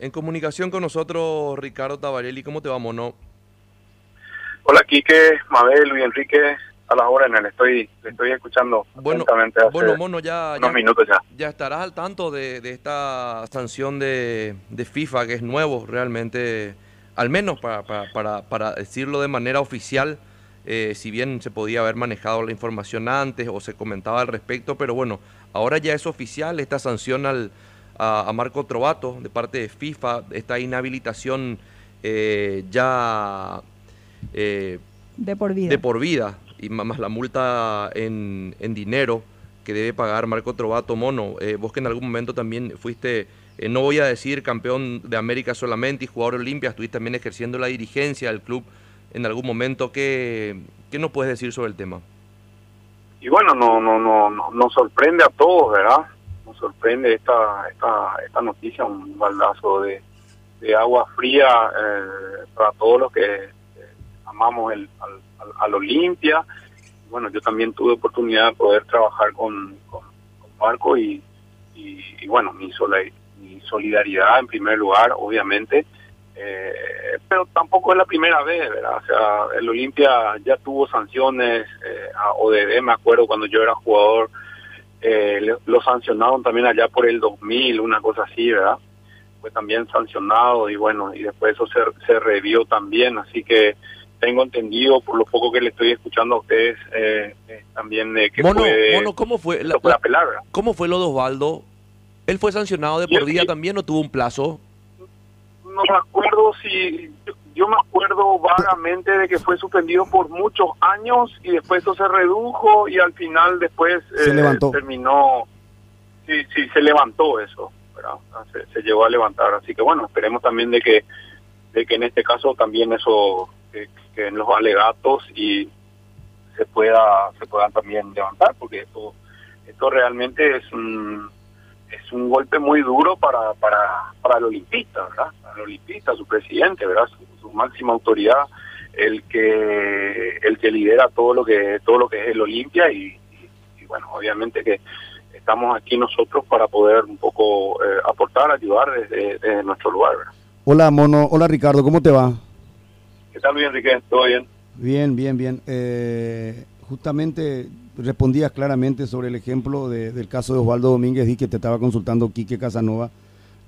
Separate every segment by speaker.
Speaker 1: En comunicación con nosotros, Ricardo Tabarelli, ¿cómo te va, Mono?
Speaker 2: Hola, Quique, Mabel, Luis Enrique, a las órdenes, le estoy, le estoy escuchando.
Speaker 1: Bueno,
Speaker 2: hace
Speaker 1: bueno Mono, ya,
Speaker 2: unos
Speaker 1: ya,
Speaker 2: minutos ya.
Speaker 1: ya estarás al tanto de, de esta sanción de, de FIFA, que es nuevo realmente, al menos para, para, para, para decirlo de manera oficial, eh, si bien se podía haber manejado la información antes o se comentaba al respecto, pero bueno, ahora ya es oficial esta sanción al, a, a Marco Trovato de parte de FIFA, esta inhabilitación eh, ya eh,
Speaker 3: De por vida.
Speaker 1: de por vida y más la multa en, en dinero que debe pagar Marco Trovato Mono. Eh, vos que en algún momento también fuiste, eh, no voy a decir campeón de América solamente y jugador Olimpia, estuviste también ejerciendo la dirigencia del club en algún momento. ¿Qué, qué nos puedes decir sobre el tema?
Speaker 2: Y bueno, no, no, no, no- nos sorprende a todos, ¿verdad? Sorprende esta, esta, esta noticia, un baldazo de, de agua fría eh, para todos los que eh, amamos el, al, al, al Olimpia. Bueno, yo también tuve oportunidad de poder trabajar con, con, Marco y, y, bueno, mi, sola- mi solidaridad en primer lugar, obviamente. Eh, pero tampoco es la primera vez, ¿verdad? O sea, el Olimpia ya tuvo sanciones eh, a ODB, me acuerdo cuando yo era jugador, eh, le- lo sancionaron también allá por el 2000, una cosa así, ¿verdad? Fue también sancionado y bueno, y después eso se, se revió también, así que tengo entendido, por lo poco que le estoy escuchando a ustedes, eh, eh, también de que
Speaker 1: Mono,
Speaker 2: puede,
Speaker 1: Mono, ¿cómo fue, la- la-. ¿cómo fue lo de Osvaldo? ¿Él fue sancionado de por
Speaker 2: yo-
Speaker 1: también o tuvo un plazo?
Speaker 2: no me acuerdo si yo, me acuerdo vagamente de que fue suspendido por muchos años y después eso se redujo y al final después
Speaker 4: Se
Speaker 2: eh,
Speaker 4: levantó.
Speaker 2: terminó sí sí se levantó eso ¿verdad? se, se llegó a levantar así que bueno esperemos también de que de que en este caso también eso que, que en los alegatos y se pueda se puedan también levantar porque esto esto realmente es un es un golpe muy duro para, para, para el olimpista, ¿verdad? Para el olimpista, su presidente, ¿verdad? Su, su máxima autoridad, el que el que lidera todo lo que todo lo que es el Olimpia y, y- y, bueno, obviamente que estamos aquí nosotros para poder un poco eh, aportar, ayudar desde, desde nuestro lugar, ¿verdad?
Speaker 4: Hola, Mono. Hola, Ricardo. ¿Cómo te va?
Speaker 2: ¿Qué tal, Luis Enrique? ¿Todo bien?
Speaker 4: Bien, bien, bien. Eh, justamente respondías claramente sobre el ejemplo de- del caso de Osvaldo Domínguez y que te estaba consultando Quique Casanova.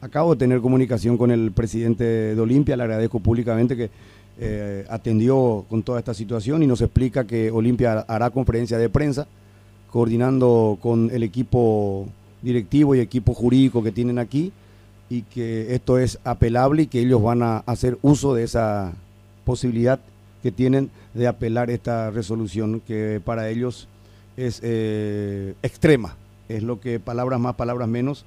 Speaker 4: Acabo de tener comunicación con el presidente de Olimpia, le agradezco públicamente que eh, atendió con toda esta situación y nos explica que Olimpia hará conferencia de prensa coordinando con el equipo directivo y equipo jurídico que tienen aquí y que esto es apelable y que ellos van a hacer uso de esa posibilidad que tienen de apelar esta resolución que para ellos es eh, extrema. Es lo que palabras más, palabras menos.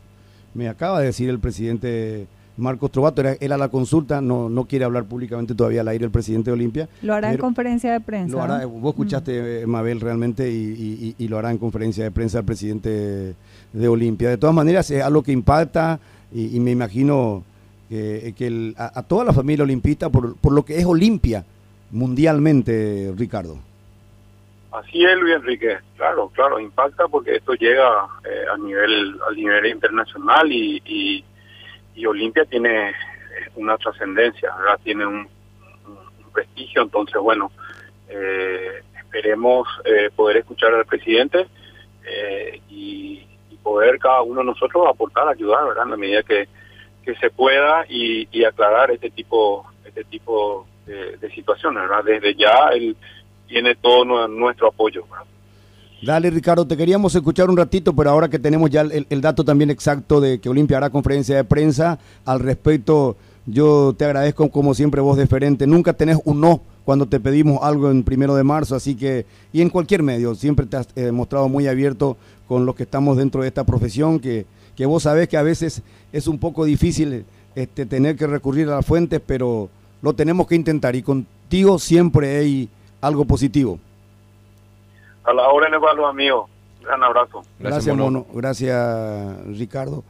Speaker 4: Me acaba de decir el presidente Marcos Trovato, era, era la consulta, no, no quiere hablar públicamente todavía al aire el presidente de Olimpia.
Speaker 3: Lo hará en conferencia de prensa.
Speaker 4: lo hará, vos escuchaste, eh, Mabel, realmente, y, y- y- y lo hará en conferencia de prensa el presidente de Olimpia. De todas maneras, es algo que impacta y, y me imagino que, que el- a, a toda la familia olimpista, por, por lo que es Olimpia mundialmente, Ricardo.
Speaker 2: Así es, Luis Enrique. Claro, claro, impacta porque esto llega eh, a nivel a nivel internacional y, y, Olimpia tiene eh, una trascendencia, ¿verdad? Tiene un, prestigio, entonces, bueno, eh, esperemos eh, poder escuchar al presidente eh, y, y poder cada uno de nosotros aportar, ayudar, ¿verdad? En la medida que, que se pueda y, y aclarar este tipo este tipo de situaciones, ¿verdad? Desde ya el tiene todo nu- nuestro apoyo.
Speaker 4: Dale, Ricardo, te queríamos escuchar un ratito, pero ahora que tenemos ya el, el dato también exacto de que Olimpia hará conferencia de prensa al respecto, yo te agradezco como siempre vos deferente. Nunca tenés un no cuando te pedimos algo en primero de marzo, así que, y en cualquier medio, siempre te has eh, mostrado muy abierto con los que estamos dentro de esta profesión, que, que vos sabés que a veces es un poco difícil este, tener que recurrir a las fuentes, pero lo tenemos que intentar y contigo siempre hay algo positivo.
Speaker 2: A la hora en el los amigos. Gran abrazo.
Speaker 4: Gracias, Mono. Gracias, Ricardo.